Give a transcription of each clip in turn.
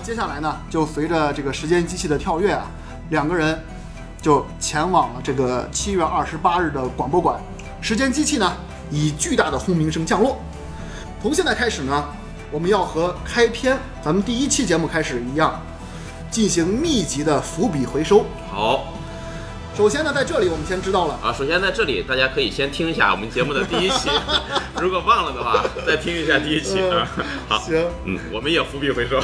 接下来呢，就随着这个时间机器的跳跃啊，两个人就前往了这个七月二十八日的广播馆。时间机器呢，以巨大的轰鸣声降落。从现在开始呢，我们要和开篇咱们第一期节目开始一样，进行密集的伏笔回收。好首先呢，在这里我们先知道了，啊，首先在这里大家可以先听一下我们节目的第一期，如果忘了的话，再听一下第一期啊。好，行，嗯，我们也伏笔回收。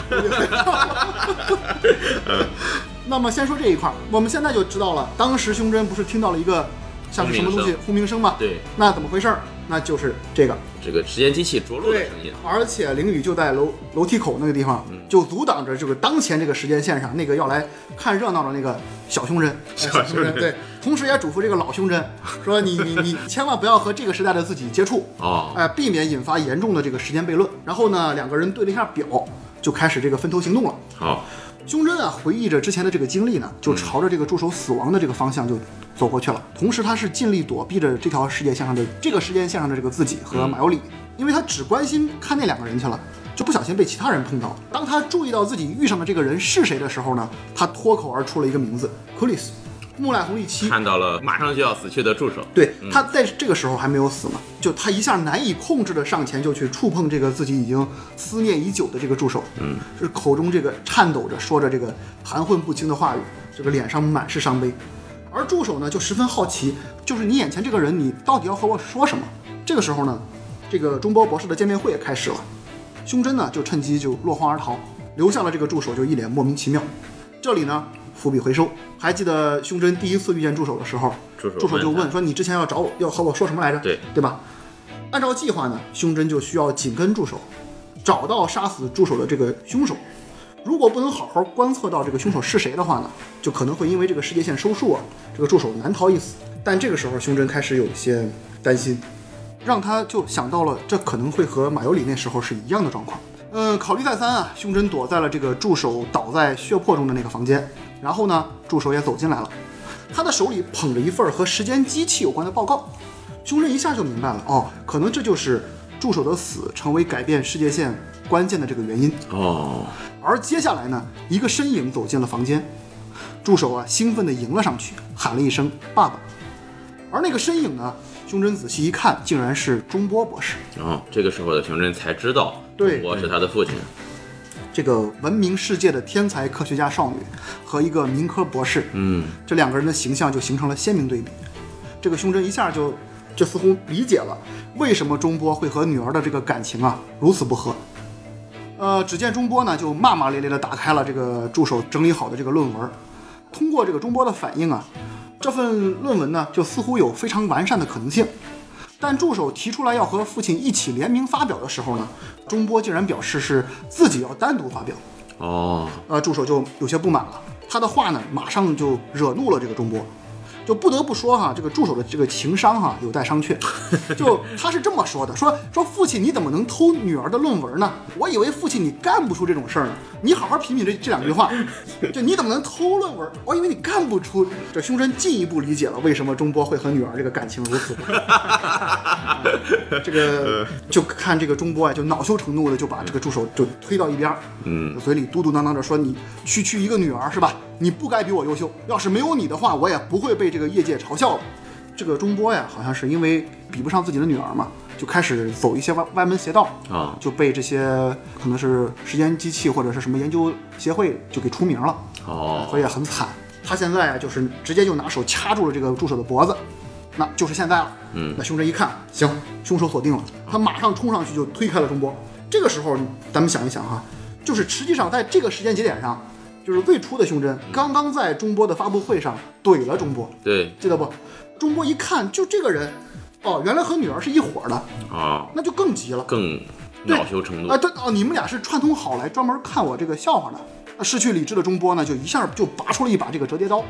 那么先说这一块儿，我们现在就知道了，当时胸针不是听到了一个像是什么东西轰鸣声吗？对，那怎么回事儿？那就是这个。这个时间机器着陆的声音。而且凌雨就在楼楼梯口那个地方，嗯就阻挡着这个当前这个时间线上那个要来看热闹的那个小胸针，小呃胸针对，同时也嘱咐这个老胸针说你你你千万不要和这个时代的自己接触，啊，哎、避免引发严重的这个时间悖论。然后呢，两个人对了一下表，就开始这个分头行动了。好，胸针啊，回忆着之前的这个经历呢，就朝着这个助手死亡的这个方向就走过去了。同时，他是尽力躲避着这条世界线上的这个时间线上的这个自己和马尤里，因为他只关心看那两个人去了，就不小心被其他人碰到。当他注意到自己遇上的这个人是谁的时候呢，他脱口而出了一个名字：克里斯，木赖红利七。看到了马上就要死去的助手。对，他在这个时候还没有死嘛，就他一下难以控制的上前就去触碰这个自己已经思念已久的这个助手，嗯，是口中这个颤抖着说着这个含混不清的话语，这个脸上满是伤悲。而助手呢就十分好奇，就是你眼前这个人，你到底要和我说什么？这个时候呢，这个中包博士的见面会也开始了，胸针呢就趁机就落荒而逃，留下了这个助手就一脸莫名其妙。这里呢伏笔回收，还记得胸针第一次遇见助手的时候，助手就问说：“你之前要找我，要和我说什么来着？对对吧？”按照计划呢，胸针就需要紧跟助手，找到杀死助手的这个凶手。如果不能好好观测到这个凶手是谁的话呢，就可能会因为这个世界线收束啊，这个助手难逃一死。但这个时候，胸针开始有一些担心，让他就想到了这可能会和马尤里那时候是一样的状况。嗯，考虑再三啊，胸针躲在了这个助手倒在血泊中的那个房间，然后呢，助手也走进来了，他的手里捧着一份和时间机器有关的报告。胸针一下就明白了，哦，可能这就是助手的死成为改变世界线关键的这个原因。哦，而接下来呢，一个身影走进了房间，助手啊兴奋地迎了上去，喊了一声“爸爸”。而那个身影呢，胸针仔细一看，竟然是中波博士，然后这个时候的熊针才知道，对我是他的父亲。这个闻名世界的天才科学家少女和一个民科博士，嗯，这两个人的形象就形成了鲜明对比。这个胸针一下就就似乎理解了为什么中波会和女儿的这个感情啊如此不和。呃，只见中波呢就骂骂咧咧地打开了这个助手整理好的这个论文，通过这个中波的反应啊，这份论文呢就似乎有非常完善的可能性。但助手提出来要和父亲一起联名发表的时候呢，中波竟然表示是自己要单独发表。哦，呃，助手就有些不满了，他的话呢，马上就惹怒了这个中波，就不得不说哈，这个助手的这个情商哈有待商榷。就他是这么说的，说说父亲你怎么能偷女儿的论文呢？我以为父亲你干不出这种事儿呢，你好好品品这这两句话，就你怎么能偷论文？我以为你干不出。这胸针进一步理解了为什么中波会和女儿这个感情如此。这个就看这个中波啊，就恼羞成怒的就把这个助手就推到一边儿，嗯，嘴里嘟嘟囔囔着说：“你区区一个女儿是吧？你不该比我优秀。要是没有你的话，我也不会被这个业界嘲笑了。”这个中波呀，好像是因为比不上自己的女儿嘛，就开始走一些歪歪门邪道啊就被这些可能是时间机器或者是什么研究协会就给出名了。哦，所以很惨。他现在啊，就是直接就拿手掐住了这个助手的脖子，那就是现在了。嗯那胸针一看，行，凶手锁定了，他马上冲上去就推开了中波。这个时候，咱们想一想哈，就是实际上在这个时间节点上，就是未出的胸针刚刚在中波的发布会上怼了中波，对，记得不？中波一看就这个人，哦，原来和女儿是一伙的，啊，那就更急了。更恼羞成怒啊，。对哦，你们俩是串通好来专门看我这个笑话的。那失去理智的中波呢，就一下就拔出了一把这个折叠刀，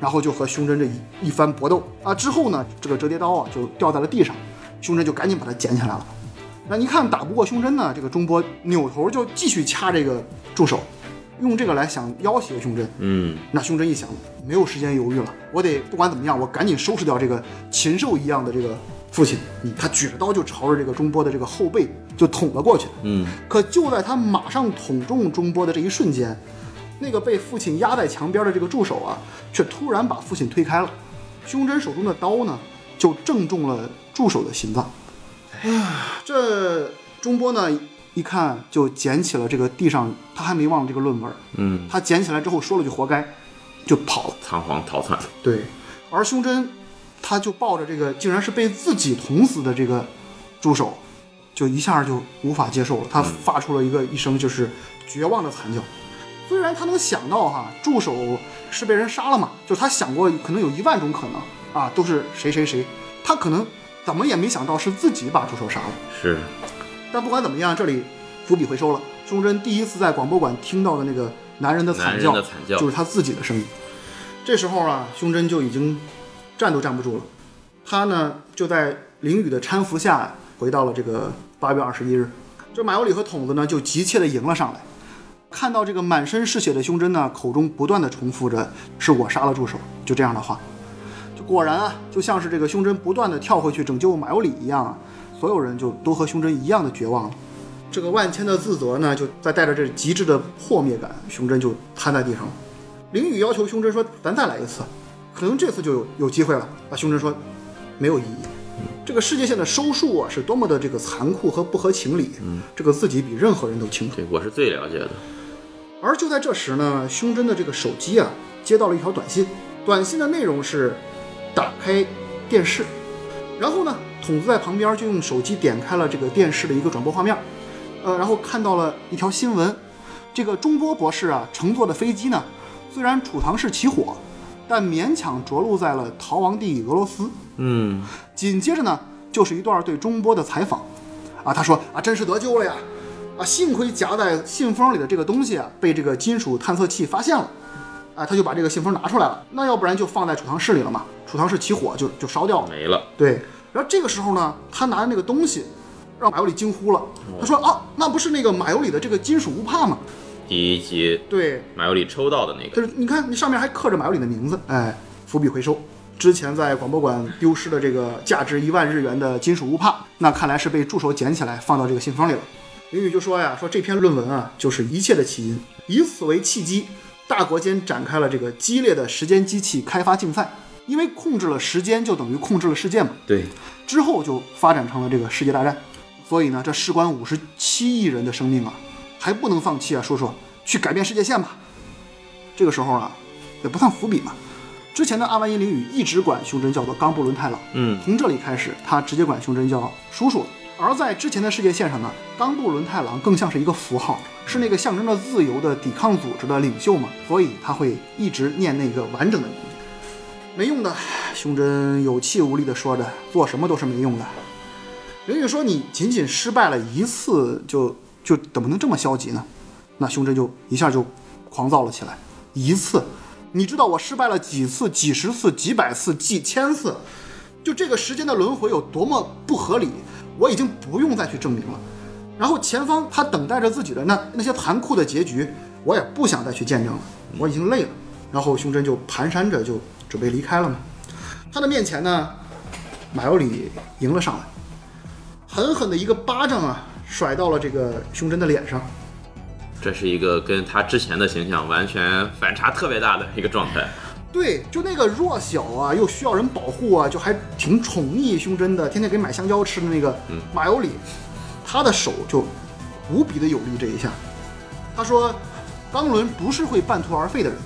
然后就和胸针这一一番搏斗啊。之后呢，这个折叠刀啊就掉在了地上，胸针就赶紧把它捡起来了。那一看打不过胸针呢，这个中波扭头就继续掐这个助手，用这个来想要挟胸针。嗯，那胸针一想，没有时间犹豫了，我得不管怎么样，我赶紧收拾掉这个禽兽一样的这个父亲，嗯他举着刀就朝着这个钟波的这个后背就捅了过去。嗯，可就在他马上捅中钟波的这一瞬间，那个被父亲压在墙边的这个助手啊，却突然把父亲推开了。胸针手中的刀呢，就正中了助手的心脏。啊，这钟波呢，一看就捡起了这个地上，他还没忘这个论文。嗯，他捡起来之后说了句“活该”，就跑了。仓皇逃窜。对，而胸针他就抱着这个竟然是被自己捅死的这个助手，就一下就无法接受了，他发出了一个一声就是绝望的惨叫。虽然他能想到哈，助手是被人杀了嘛，就他想过可能有一万种可能啊，都是谁谁谁，他可能怎么也没想到是自己把助手杀了。是，但不管怎么样，这里伏笔回收了。胸针第一次在广播馆听到的那个男人的惨叫，惨叫就是他自己的声音。这时候啊，胸针就已经站都站不住了，他呢就在凌雨的搀扶下回到了这个八月二十一日。这马有里和筒子呢就急切地迎了上来，看到这个满身是血的胸针呢，口中不断地重复着“是我杀了助手”，就这样的话。就果然啊，就像是这个胸针不断地跳回去拯救马有里一样啊，所有人就都和胸针一样的绝望了。这个万千的自责呢，就在带着这极致的破灭感，胸针就瘫在地上了。林雨要求胸针说：“咱再来一次，可能这次就有有机会了。”啊，胸针说：“没有意义。这个世界线的收束啊，是多么的这个残酷和不合情理，嗯这个自己比任何人都清楚。对，我是最了解的。而就在这时呢，胸针的这个手机啊，接到了一条短信，短信的内容是：打开电视。然后呢，筒子在旁边就用手机点开了这个电视的一个转播画面，呃，然后看到了一条新闻，这个中波博士啊乘坐的飞机呢，虽然储藏室起火，但勉强着陆在了逃亡地俄罗斯。嗯，紧接着呢，就是一段对中波的采访，啊，他说啊，真是得救了呀，啊，幸亏夹在信封里的这个东西啊，被这个金属探测器发现了，啊，他就把这个信封拿出来了，那要不然就放在储藏室里了嘛，储藏室起火就就烧掉了。没了。对，然后这个时候呢，他拿着那个东西，让马尤里惊呼了，他说啊，那不是那个马尤里的这个金属乌帕吗？第一集对，马尤里抽到的那个，就是你看，你上面还刻着马尤里的名字，哎，伏笔回收。之前在广播馆丢失的这个价值一万日元的金属乌帕，那看来是被助手捡起来放到这个信封里了。林宇就说呀，说这篇论文啊，就是一切的起因，以此为契机，大国间展开了这个激烈的时间机器开发竞赛，因为控制了时间就等于控制了世界嘛。对，之后就发展成了这个世界大战。所以呢，这事关五十七亿人的生命啊，还不能放弃啊！说说去改变世界线吧。这个时候啊，也不算伏笔嘛。之前的阿万因灵雨一直管胸针叫做冈布伦太郎，嗯，从这里开始，他直接管胸针叫叔叔了。而在之前的世界线上呢，冈布伦太郎更像是一个符号，是那个象征着自由的抵抗组织的领袖嘛，所以他会一直念那个完整的名字。没用的，胸针有气无力地说着，做什么都是没用的。林宇说：“你仅仅失败了一次，就就怎么能这么消极呢？”那胸针就一下就狂躁了起来。一次，你知道我失败了几次、几十次、几百次、几千次？就这个时间的轮回有多么不合理，我已经不用再去证明了。然后前方他等待着自己的那那些残酷的结局，我也不想再去见证了，我已经累了。然后胸针就蹒跚着就准备离开了嘛。他的面前呢，马尤里迎了上来。狠狠的一个巴掌啊，甩到了这个胸针的脸上。这是一个跟他之前的形象完全反差特别大的一个状态。对，就那个弱小啊，又需要人保护啊，就还挺宠溺胸针的，天天给买香蕉吃的那个马尤里，他的手就无比的有力。这一下，他说，冈伦不是会半途而废的人，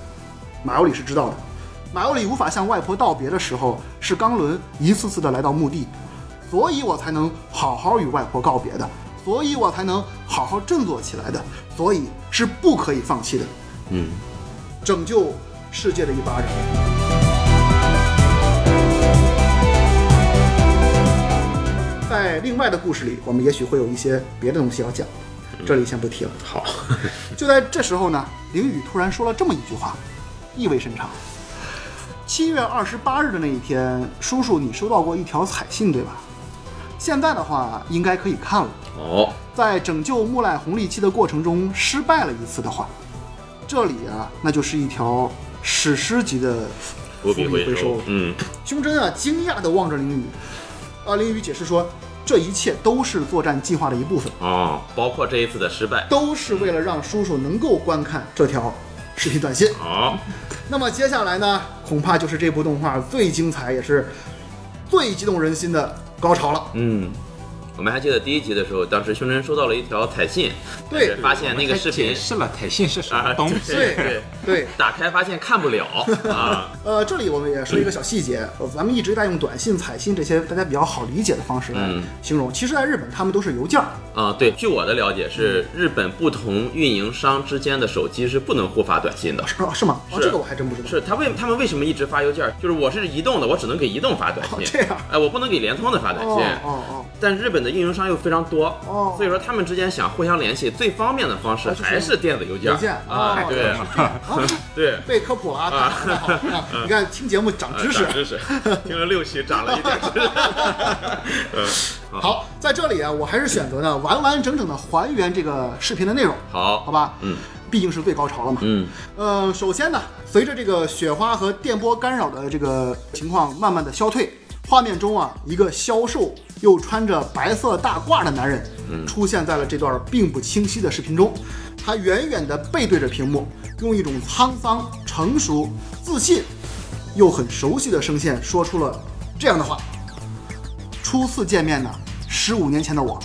马尤里是知道的。马有里无法向外婆道别的时候，是冈伦一次次的来到墓地。所以我才能好好与外婆告别的，所以我才能好好振作起来的，所以是不可以放弃的。嗯，拯救世界的一巴掌。在另外的故事里，我们也许会有一些别的东西要讲，这里先不提了。好，就在这时候呢，凌雨突然说了这么一句话，意味深长。七月二十八日的那一天，叔叔，你收到过一条彩信，对吧？现在的话，应该可以看了。哦，在拯救木赖红利期的过程中失败了一次的话，这里啊，那就是一条史诗级的伏笔回回收嗯，胸针啊，惊讶地望着林雨，二灵语解释说，这一切都是作战计划的一部分，哦，包括这一次的失败。都是为了让叔叔能够观看这条视频短信。好，那么接下来呢，恐怕就是这部动画最精彩也是最激动人心的高潮了。嗯。我们还记得第一集的时候，当时胸针收到了一条彩信，对发现那个视频解释了彩信是什啊么东西。对对，对，打开发现看不了 啊，呃，这里我们也说一个小细节，呃咱们一直在用短信、彩信这些大家比较好理解的方式来嗯形容，其实在日本他们都是邮件儿。啊，对，据我的了解是日本不同运营商之间的手机是不能互发短信的。是？是吗？哦，这个我还真不知道。是他为他们为什么一直发邮件？就是我是移动的，我只能给移动发短信。哦这样哎，我不能给联通的发短哦信。哦哦，但日本的运营商又非常多，哦所以说他们之间想互相联系，最方便的方式还是电子邮件。邮件啊，哦对对，被科普了啊！你看听节目长知识。知识，听了六期，长了一点知识。嗯，好，在这里啊，我还是选择呢完完整整的还原这个视频的内容，好，好吧？嗯毕竟是最高潮了嘛。嗯呃，首先呢，随着这个雪花和电波干扰的这个情况慢慢的消退，画面中啊，一个消瘦又穿着白色大褂的男人，出现在了这段并不清晰的视频中。他远远地背对着屏幕，用一种沧桑、成熟、自信又很熟悉的声线说出了这样的话：“初次见面呢，十五年前的我。”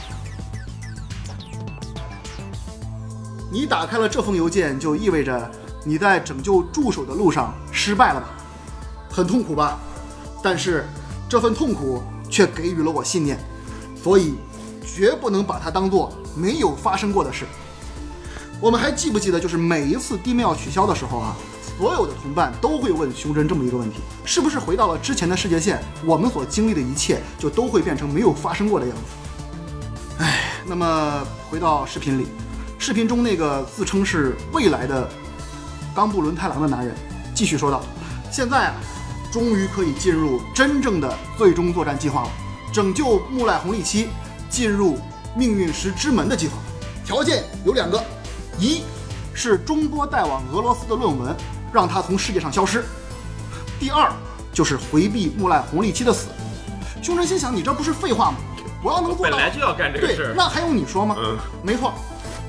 你打开了这封邮件，就意味着你在拯救助手的路上失败了吧？很痛苦吧？但是这份痛苦却给予了我信念，所以绝不能把它当做没有发生过的事。我们还记不记得，就是每一次地面要取消的时候啊，所有的同伴都会问胸针这么一个问题：是不是回到了之前的世界线，我们所经历的一切就都会变成没有发生过的样子？唉，那么回到视频里。视频中那个自称是未来的冈部伦太郎的男人继续说道：“现在啊，终于可以进入真正的最终作战计划了，拯救木赖红利七，进入命运石之门的计划。条件有两个，一是中波带往俄罗斯的论文，让他从世界上消失；第二就是回避木赖红利七的死。”胸针心想：“你这不是废话吗？我要能做到，本来就要干这个对事儿，。那还用你说吗？嗯没错，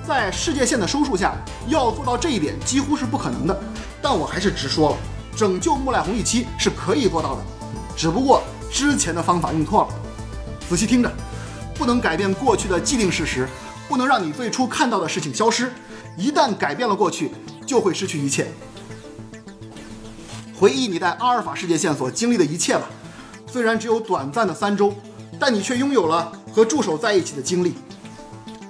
在世界线的收束下，要做到这一点几乎是不可能的。但我还是直说了，拯救木赖红利七是可以做到的，只不过之前的方法用错了。仔细听着，不能改变过去的既定事实，不能让你最初看到的事情消失。一旦改变了过去，就会失去一切。回忆你在阿尔法世界线所经历的一切吧，虽然只有短暂的三周，但你却拥有了和助手在一起的经历。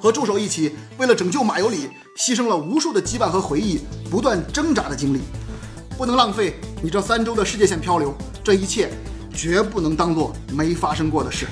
和助手一起为了拯救马尤里，牺牲了无数的羁绊和回忆，不断挣扎的经历，不能浪费你这三周的世界线漂流，这一切绝不能当做没发生过的事。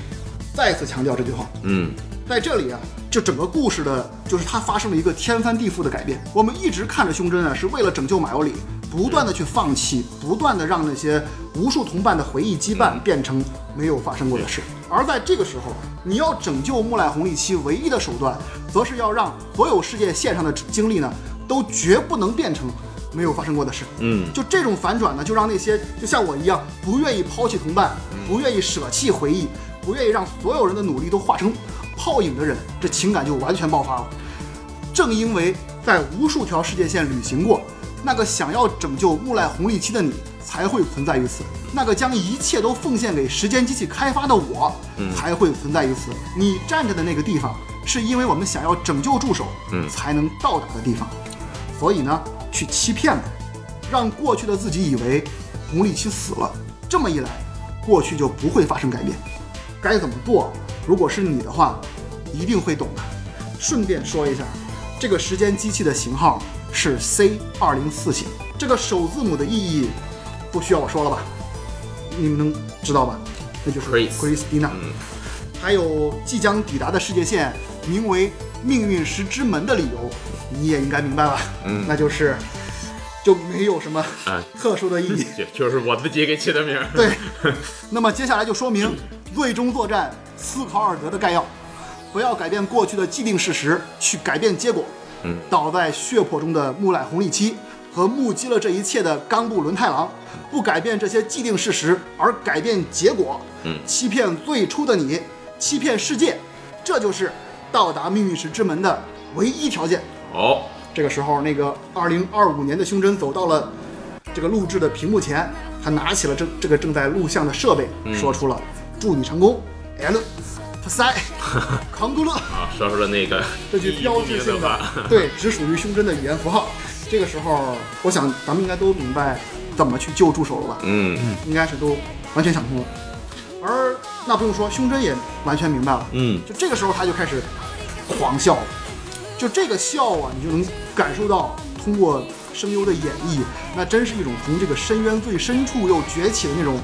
再次强调这句话，嗯，在这里啊，就整个故事的，就是它发生了一个天翻地覆的改变。我们一直看着胸针啊，是为了拯救马尤里，不断的去放弃，不断的让那些无数同伴的回忆羁绊变成没有发生过的事。而在这个时候，你要拯救木赖红利期唯一的手段，则是要让所有世界线上的经历呢，都绝不能变成没有发生过的事。嗯，就这种反转呢，就让那些就像我一样不愿意抛弃同伴，不愿意舍弃回忆，不愿意让所有人的努力都化成泡影的人，这情感就完全爆发了。正因为在无数条世界线旅行过，那个想要拯救木赖红利期的你才会存在于此；那个将一切都奉献给时间机器开发的我才会存在于此。你站着的那个地方，是因为我们想要拯救助手，嗯才能到达的地方。所以呢，去欺骗吧，让过去的自己以为红利期死了，这么一来，过去就不会发生改变。该怎么做？如果是你的话，一定会懂的。顺便说一下，这个时间机器的型号是 C 二零四型，这个首字母的意义不需要我说了吧？你们能知道吧？那就是 Chris Christina。嗯还有即将抵达的世界线，名为命运石之门的理由，你也应该明白吧？嗯。那就是就没有什么啊。特殊的意义。就就是我自己给起的名儿。对，那么接下来就说明最终作战斯考尔德的概要，不要改变过去的既定事实，去改变结果。嗯，倒在血泊中的木乃红利期和目击了这一切的冈部伦太郎，不改变这些既定事实，而改变结果，嗯。欺骗最初的你，欺骗世界，这就是到达命运石之门的唯一条件。哦，这个时候，那个二零二五年的胸针走到了这个录制的屏幕前，他拿起了这这个正在录像的设备，说出了“祝你成功 ”，L，他塞，康古勒，啊，说出了那个 这句标志性的，对，只属于胸针的语言符号。这个时候，我想咱们应该都明白怎么去救助手了吧？嗯应该是都完全想通了。而那不用说，胸针也完全明白了。嗯，就这个时候他就开始狂笑了，就这个笑啊，你就能感受到通过声优的演绎，那真是一种从这个深渊最深处又崛起的那种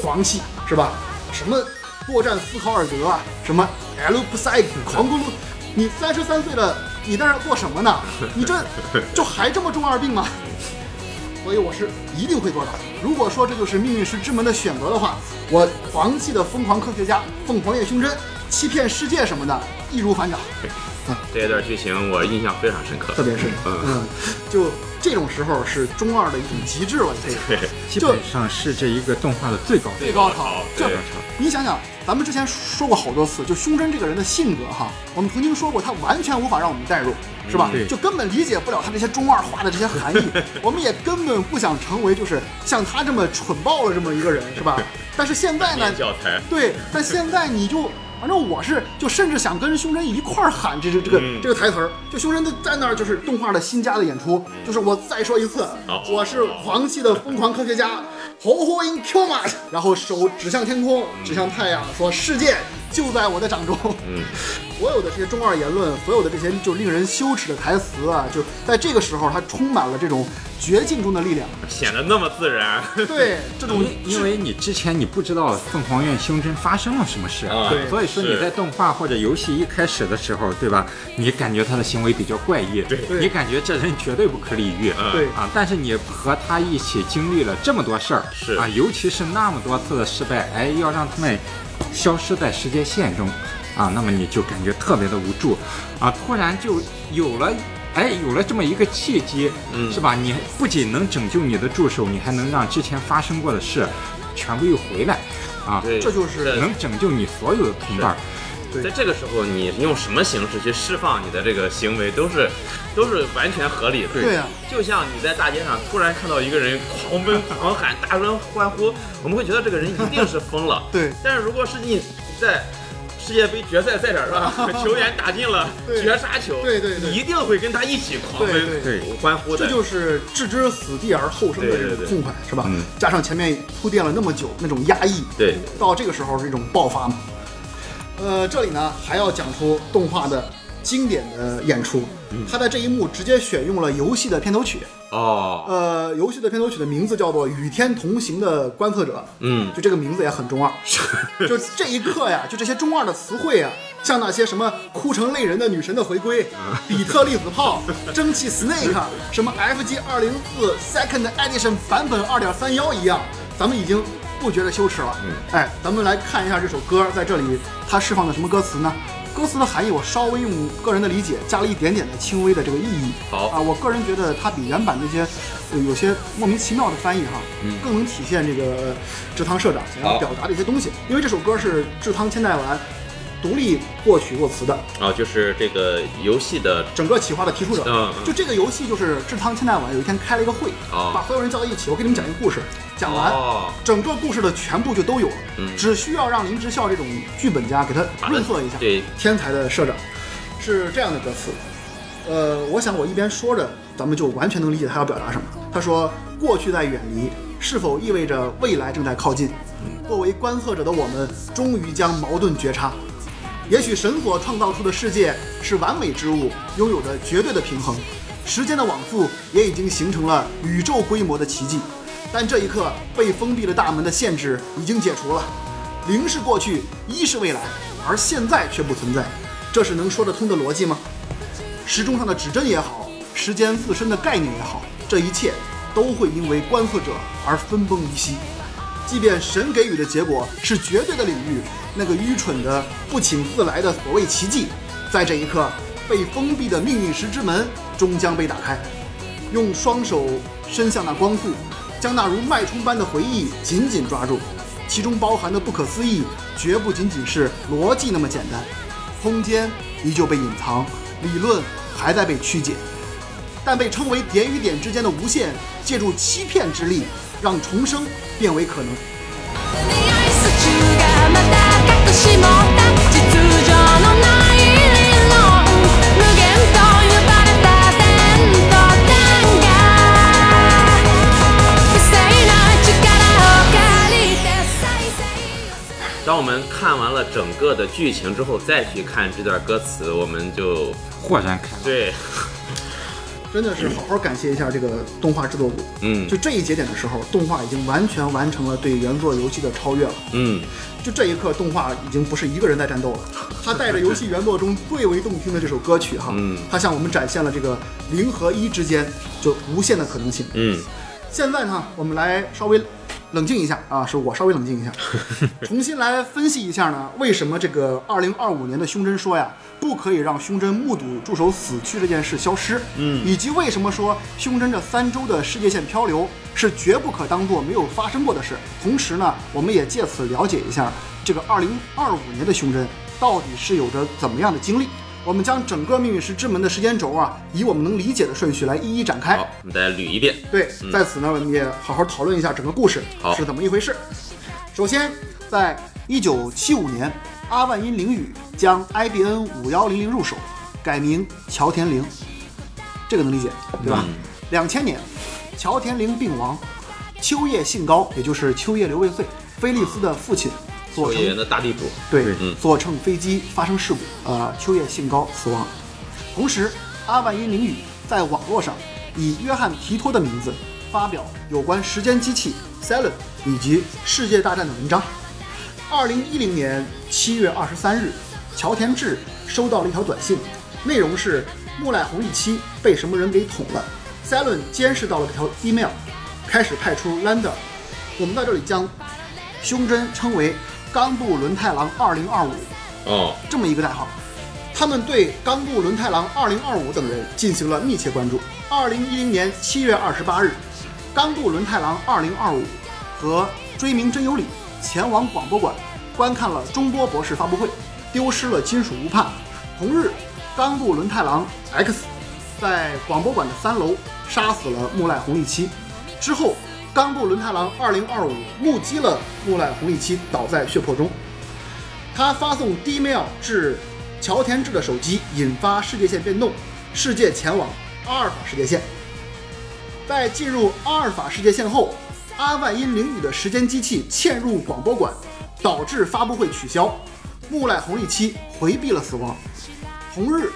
狂气，是吧？什么作战斯考尔德啊，什么 L 普赛狂咕噜，你三十三岁了，你在那做什么呢？你这 就还这么中二病吗？所以我是一定会做到。如果说这就是命运石之门的选择的话，我狂气的疯狂科学家凤凰叶胸针欺骗世界什么的，易如反掌。这一段剧情我印象非常深刻，特别是嗯。嗯，就这种时候是中二的一种极致了，可以。对，基本上是这一个动画的最高最高潮，这对。你想想，咱们之前说过好多次，就胸针这个人的性格哈，我们曾经说过，他完全无法让我们代入，是吧？就根本理解不了他这些中二化的这些含义，我们也根本不想成为就是像他这么蠢爆了这么一个人，是吧？但是现在呢，对，但现在你就，反正我是就甚至想跟胸针一块儿喊这这这个、嗯。这个台词儿，就胸针在那儿就是动画的新加的演出，就是我再说一次，我是狂气的疯狂科学家，吼吼 in Q 嘛，然后手指向天空，指向太阳，说世界就在我的掌中。嗯，所有的这些中二言论，所有的这些就令人羞耻的台词啊，就在这个时候，它充满了这种绝境中的力量。显得那么自然，对，这种因因为你之前你不知道凤凰院胸针发生了什么事，啊对所以说你在动画或者游戏一开始的时候，对吧？你感觉他的行为比较怪异，对。对。你感觉这人绝对不可理喻，嗯。对。啊，但是你和他一起经历了这么多事儿，是。啊，尤其是那么多次的失败，哎，要让他们消失在时间线中，啊，那么你就感觉特别的无助，啊，突然就有了。哎，有了这么一个契机，嗯是吧？你不仅能拯救你的助手，你还能让之前发生过的事全部又回来，啊，对，这就是能拯救你所有的同伴儿。在这个时候，你用什么形式去释放你的这个行为，都是都是完全合理的。对呀、就像你在大街上突然看到一个人狂奔、狂喊、大声欢呼，我们会觉得这个人一定是疯了。对但是如果是你在世界杯决赛赛场上，球员打进了绝杀球，对对对你一定会跟他一起狂奔、对欢呼的。这就是置之死地而后生的这种痛快，是吧？嗯加上前面铺垫了那么久那种压抑，对，到这个时候是一种爆发嘛。呃，这里呢还要讲出动画的经典的演出，嗯。他在这一幕直接选用了游戏的片头曲，哦，呃，游戏的片头曲的名字叫做《与天同行的观测者》，嗯，就这个名字也很中二。就这一刻呀，就这些中二的词汇啊，像那些什么哭成泪人的女神的回归、比特粒子炮、蒸汽 Snake、什么 FG 二零四 Second Edition 版本二点三幺一样，咱们已经不觉得羞耻了。嗯，哎，咱们来看一下这首歌在这里它释放的什么歌词呢？歌词的含义，我稍微用个人的理解加了一点点的轻微的这个意义。好啊，我个人觉得它比原版那些呃有些莫名其妙的翻译哈，嗯更能体现这个志汤社长想要表达的一些东西。因为这首歌是志汤千代丸独立作曲作词的，啊，就是这个游戏的整个企划的提出者。嗯嗯就这个游戏就是志仓千代丸有一天开了一个会，哦把所有人叫到一起，我给你们讲一个故事，讲完。哦，整个故事的全部就都有了，嗯只需要让林之孝这种剧本家给他润色一下。对，天才的社长是这样的歌词，呃，我想我一边说着，咱们就完全能理解他要表达什么。他说：“过去在远离，是否意味着未来正在靠近？作为观测者的我们，终于将矛盾觉察。也许神所创造出的世界是完美之物，拥有着绝对的平衡。时间的往复也已经形成了宇宙规模的奇迹。但这一刻，被封闭的大门的限制已经解除了。零是过去，一是未来，而现在却不存在。这是能说得通的逻辑吗？时钟上的指针也好，时间自身的概念也好，这一切都会因为观测者而分崩离析。即便神给予的结果是绝对的领域，那个愚蠢的不请自来的所谓奇迹，在这一刻被封闭的命运石之门终将被打开。用双手伸向那光速，将那如脉冲般的回忆紧紧抓住，其中包含的不可思议，绝不仅仅是逻辑那么简单。空间依旧被隐藏，理论还在被曲解，但被称为点与点之间的无限，借助欺骗之力，让重生变为可能。当我们看完了整个的剧情之后，再去看这段歌词，我们就豁然开朗。对，真的是好好感谢一下这个动画制作组。嗯就这一节点的时候，动画已经完全完成了对原作游戏的超越了。嗯，就这一刻，动画已经不是一个人在战斗了，他带着游戏原作中最为动听的这首歌曲哈，嗯他向我们展现了这个零和一之间就无限的可能性。嗯，现在呢，我们来稍微冷静一下啊，是我稍微冷静一下，重新来分析一下呢，为什么这个二零二五年的胸针说呀，不可以让胸针目睹助手死去这件事消失，嗯以及为什么说胸针这三周的世界线漂流是绝不可当做没有发生过的事。同时呢，我们也借此了解一下这个二零二五年的胸针到底是有着怎么样的经历。我们将整个命运石之门的时间轴啊，以我们能理解的顺序来一一展开。好，我们再捋一遍。对，在此呢，我们也好好讨论一下整个故事是怎么一回事。首先，在一九七五年，阿万因绫羽将 IBN 五幺零零入手，改名乔田零，这个能理解，对吧嗯？两千、年，乔田零病亡，秋叶信高，也就是秋叶刘卫穗，菲利斯的父亲，佐作业员的大地主。对，嗯佐乘飞机发生事故，呃，秋叶信高死亡。同时，阿万因绫羽在网络上以约翰提托的名字发表有关时间机器 Cylon 以及世界大战的文章。二零一零年七月二十三日，乔田智收到了一条短信，内容是木赖红利七被什么人给捅了。Cylon 监视到了这条 email，开始派出 Lander。我们在这里将胸针称为冈部伦太郎二零二五哦，这么一个代号。他们对冈部伦太郎二零二五等人进行了密切关注。二零一零年七月二十八日，冈部伦太郎二零二五和追名真由里前往广播馆观看了中波博士发布会，丢失了金属误判。同日，冈部伦太郎 X 在广播馆的三楼杀死了木赖红利七。之后，冈部伦太郎二零二五目击了木赖红利七倒在血泊中。他发送 D-mail 至乔田智的手机，引发世界线变动，世界前往阿尔法世界线。在进入阿尔法世界线后，阿万因绫羽的时间机器嵌入广播馆，导致发布会取消。木赖红利七回避了死亡。同日，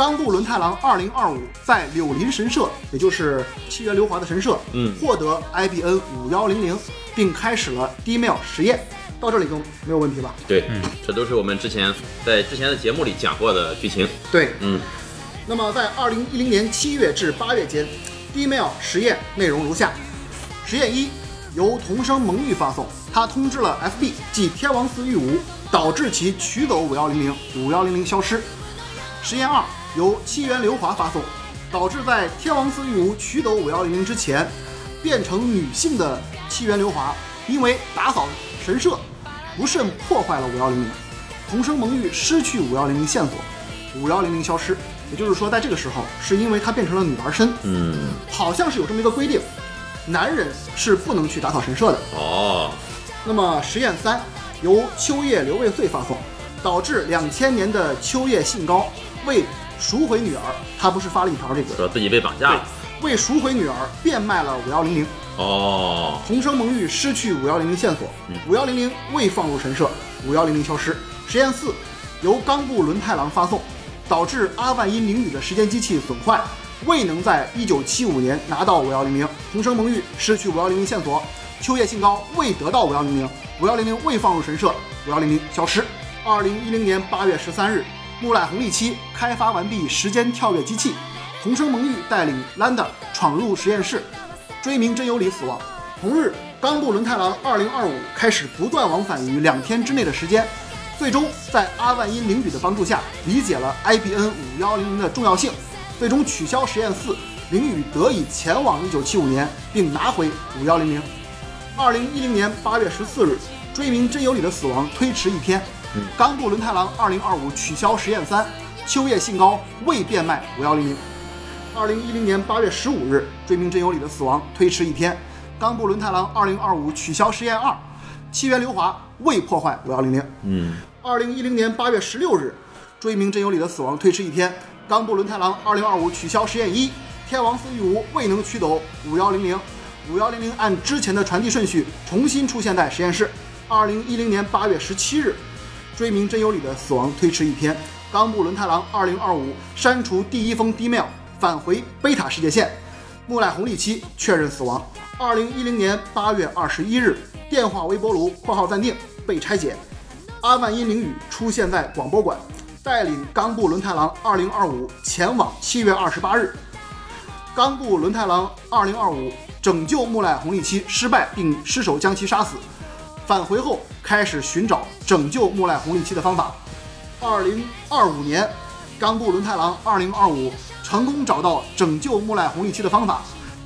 冈部伦太郎二零二五在柳林神社，也就是七月流华的神社，嗯获得 IBN 五幺零零，并开始了 D-mail 实验。到这里都没有问题吧？对，这都是我们之前在之前的节目里讲过的剧情。对，嗯，那么在二零一零年七月至八月间，D-mail 实验内容如下：实验一由童声蒙玉发送，他通知了 FB 即天王寺玉吾，导致其取走五幺零零，五幺零零消失。实验二由七原流华发送，导致在天王寺御武取走五幺零零之前，变成女性的七原流华，因为打扫神社不慎破坏了五幺零零，同生蒙玉失去五幺零零线索，五幺零零消失。也就是说，在这个时候，是因为她变成了女儿身，嗯，好像是有这么一个规定，男人是不能去打扫神社的。哦，那么实验三由秋叶刘未穗发送，导致两千年的秋叶信高为赎回女儿，他不是发了一条这个说自己被绑架了。为赎回女儿变卖了五幺零零，哦，同生蒙玉失去五幺零零线索，五幺零零未放入神社，五幺零零消失。实验四由冈部伦太郎发送，导致阿万因绫羽的时间机器损坏，未能在一九七五年拿到五幺零零。同生蒙玉失去五幺零零线索，秋叶信高未得到五幺零零，五幺零零未放入神社，五幺零零消失。二零一零年八月十三日，木赖红利七开发完毕时间跳跃机器，同生蒙玉带领兰达闯入实验室，追名真由里死亡。同日，冈部伦太郎二零二五开始不断往返于两天之内的时间，最终在阿万因绫羽的帮助下，理解了 IBN 五幺零零的重要性，最终取消实验四，凌雨得以前往1975年并拿回5100。2010年8月14日，追名真由里的死亡推迟一天。冈部伦太郎2025取消实验三，秋叶信高未变卖5100。2010年8月15日，追名真由里的死亡推迟一天。冈部伦太郎2025取消实验二，七原流华未破坏5100。嗯，二零一零年八月十六日，追名真由里的死亡推迟一天。冈部伦太郎二零二五取消实验一，天王寺玉无未能取走五幺零零，五幺零零按之前的传递顺序重新出现在实验室。二零一零年八月十七日，追名真由里的死亡推迟一天。冈部伦太郎二零二五删除第一封 D mail，返回贝塔世界线。木赖红利期确认死亡。二零一零年八月二十一日，电话微波炉（括号暂定）被拆解。阿万因灵雨出现在广播馆，带领冈部伦太郎2025前往七月二十八日。冈部伦太郎2025拯救木赖红利期失败，并失手将其杀死。返回后开始寻找拯救木赖红利期的方法。二零二五年，冈部伦太郎二零二五成功找到拯救木赖红利期的方法，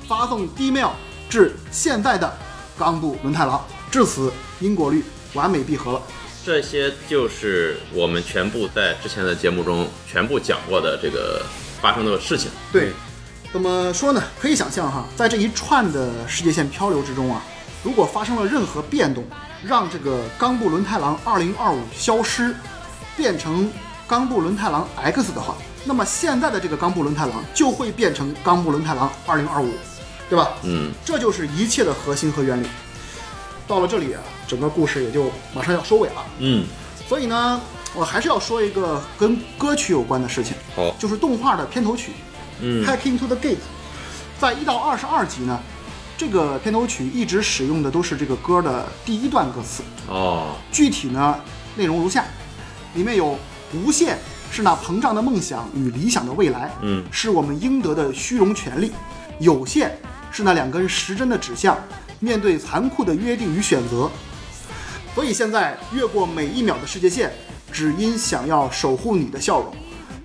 发送 D mail 至现在的冈部伦太郎。至此，因果律完美闭合了。这些就是我们全部在之前的节目中全部讲过的这个发生的事情。对，怎么说呢？可以想象哈，在这一串的世界线漂流之中啊，如果发生了任何变动，让这个冈部伦太郎2025消失，变成冈部伦太郎 X 的话，那么现在的这个冈部伦太郎就会变成冈部伦太郎2025，对吧？嗯，这就是一切的核心和原理。到了这里啊，整个故事也就马上要收尾了。嗯，所以呢，我还是要说一个跟歌曲有关的事情，好，就是动画的片头曲。嗯 Hack into the Gate，在一到二十二集呢，这个片头曲一直使用的都是这个歌的第一段歌词。哦，具体呢，内容如下：里面有“无限是那膨胀的梦想与理想的未来，嗯是我们应得的虚荣权利；有限是那两根时针的指向，面对残酷的约定与选择。所以现在越过每一秒的世界线，只因想要守护你的笑容，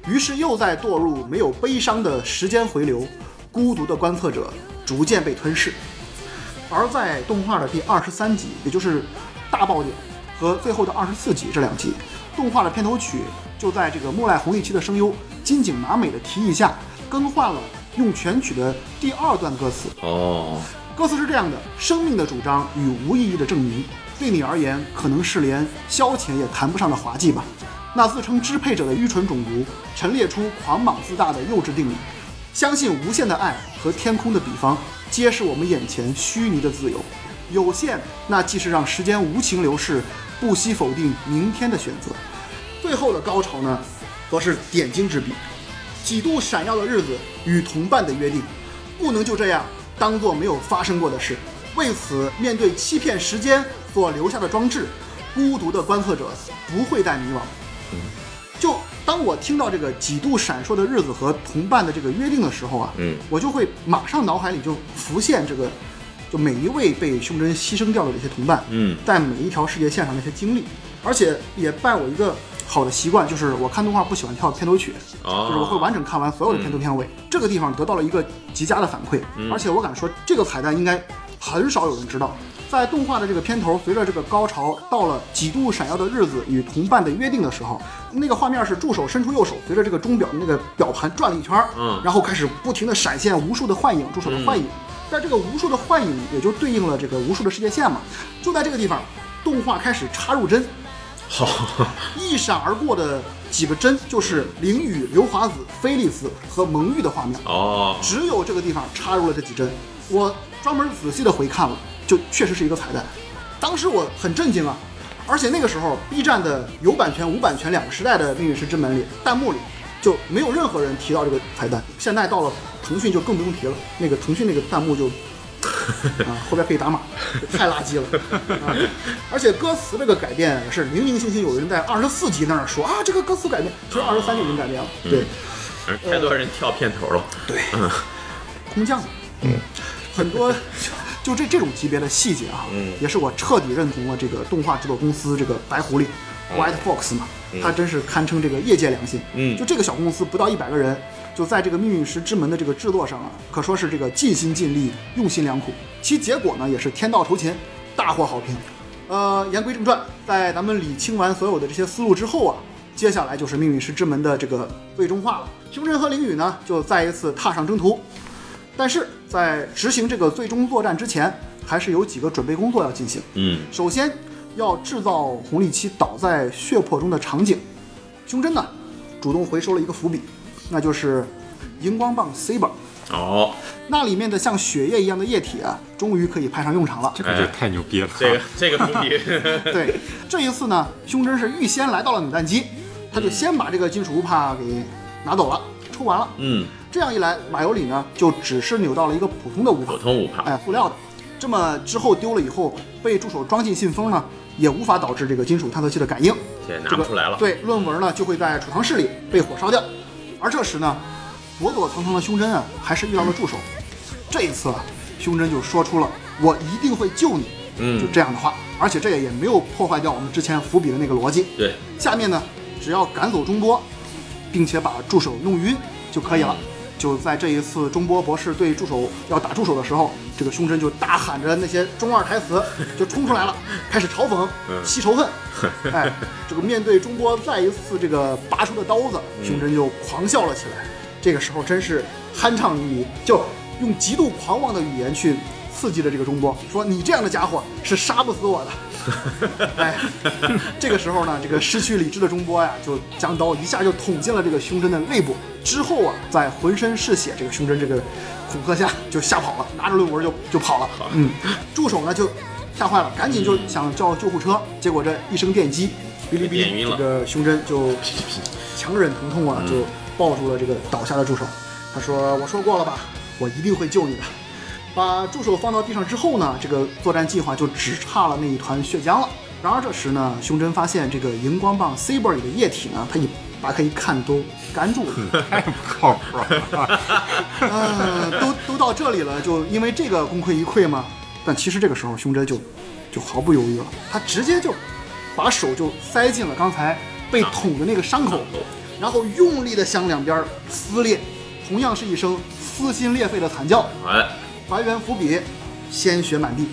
于是又在堕入没有悲伤的时间回流，孤独的观测者逐渐被吞噬。而在动画的第二十三集，也就是大爆点和最后的二十四集这两集，动画的片头曲就在这个木赖红一期的声优金井麻美的提议下，更换了用全曲的第二段歌词。哦，歌词是这样的：生命的主张与无意义的证明，对你而言可能是连消遣也谈不上的滑稽吧。那自称支配者的愚蠢种族，陈列出狂妄自大的幼稚定理，相信无限的爱和天空的比方，皆是我们眼前虚拟的自由。有限，那既是让时间无情流逝，不惜否定明天的选择。最后的高潮呢，则是点睛之笔，几度闪耀的日子与同伴的约定，不能就这样当做没有发生过的事。为此，面对欺骗时间所留下的装置，孤独的观测者不会再迷惘。就当我听到这个几度闪烁的日子和同伴的这个约定的时候啊，嗯。我就会马上脑海里就浮现这个，就每一位被胸针牺牲掉的这些同伴，嗯。在每一条世界线上那些经历，而且也拜我一个好的习惯，就是我看动画不喜欢跳片头曲，哦，就是我会完整看完所有的片头片尾。这个地方得到了一个极佳的反馈，而且我敢说，这个彩蛋应该很少有人知道。在动画的这个片头，随着这个高潮到了几度闪耀的日子与同伴的约定的时候，那个画面是助手伸出右手，随着这个钟表的那个表盘转了一圈，嗯然后开始不停的闪现无数的幻影，助手的幻影。在这个无数的幻影，也就对应了这个无数的世界线嘛。就在这个地方，动画开始插入帧，好，一闪而过的几个帧就是灵雨、刘华子、菲利斯和蒙玉的画面，哦，只有这个地方插入了这几帧。我专门仔细的回看了，就确实是一个彩蛋。当时我很震惊啊，而且那个时候 B 站的有版权、无版权两个时代的《命运石之门》里，弹幕里就没有任何人提到这个彩蛋。现在到了腾讯就更不用提了，那个腾讯那个弹幕就 啊后边可以打码，太垃圾了啊！而且歌词这个改变是零零星星有人在二十四集那儿说啊，这个歌词改变，其实二十三就已经改变了。对，太多人跳片头了。对，空降，嗯，很多就这这种级别的细节啊，嗯也是我彻底认同了这个动画制作公司这个白狐狸、White Fox 嘛，它真是堪称这个业界良心。嗯就这个小公司不到一百个人，就在这个命运石之门的这个制作上啊，可说是这个尽心尽力、用心良苦。其结果呢，也是天道酬勤，大获好评。呃，言归正传，在咱们理清完所有的这些思路之后啊，接下来就是命运石之门的这个最终化了。胸针和凌雨呢，就再一次踏上征途。但是在执行这个最终作战之前，还是有几个准备工作要进行。嗯，首先要制造红利期倒在血泊中的场景。胸针呢，主动回收了一个伏笔，那就是荧光棒 Saber。哦，那里面的像血液一样的液体啊，终于可以派上用场了。这个就太牛逼了。这个这个伏笔，对，这一次呢，胸针是预先来到了扭蛋机，他就先把这个金属乌帕给拿走了，抽完了。嗯，这样一来，马尤里呢就只是扭到了一个普通的乌帕普，通五帕，哎，塑料的。这么之后丢了以后，被助手装进信封呢，也无法导致这个金属探测器的感应，这个不出来了。对，论文呢就会在储藏室里被火烧掉。而这时呢，躲躲藏藏的胸针啊，还是遇到了助手。这一次啊，胸针就说出了“我一定会救你”，嗯就这样的话，而且这也也没有破坏掉我们之前伏笔的那个逻辑。对，下面呢，只要赶走中波，并且把助手弄晕就可以了。就在这一次中波博士对助手要打助手的时候，这个胸针就大喊着那些中二台词，就冲出来了，开始嘲讽、吸仇恨。哎，这个面对中波再一次这个拔出的刀子，胸针就狂笑了起来。这个时候真是酣畅淋漓，就用极度狂妄的语言去刺激着这个中波，说你这样的家伙是杀不死我的。哎，这个时候呢，这个失去理智的中波呀，就将刀一下就捅进了这个胸针的肋部。之后啊，在浑身是血这个胸针这个恐吓下，就吓跑了，拿着论文就就跑了。嗯，助手呢就吓坏了，赶紧就想叫救护车，结果这一声电击，哔哩哔哩，这个胸针就强忍疼痛啊，就抱住了这个倒下的助手。他说：“我说过了吧，我一定会救你的。”把助手放到地上之后呢，这个作战计划就只差了那一团血浆了。然而这时呢，胸针发现这个荧光棒 Saber 里的液体呢，它一打开一看都干住了。太不 靠谱了。呃，都都到这里了，就因为这个功亏一篑吗？但其实这个时候胸针就就毫不犹豫了，他直接就把手就塞进了刚才被捅的那个伤口，然后用力的向两边撕裂，同样是一声撕心裂肺的惨叫。哎，还原伏笔，鲜血满地，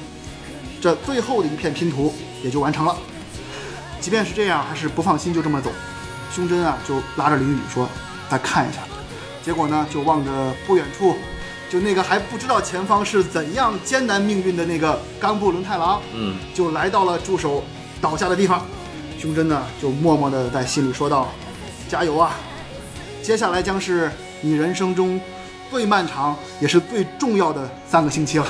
这最后的一片拼图也就完成了。即便是这样，还是不放心就这么走。胸针啊，就拉着林雨说：“再看一下。”结果呢，就望着不远处，就那个还不知道前方是怎样艰难命运的那个冈部伦太郎，嗯，就来到了助手倒下的地方。胸针呢，就默默地在心里说道：“加油啊！接下来将是你人生中最漫长也是最重要的三个星期了。”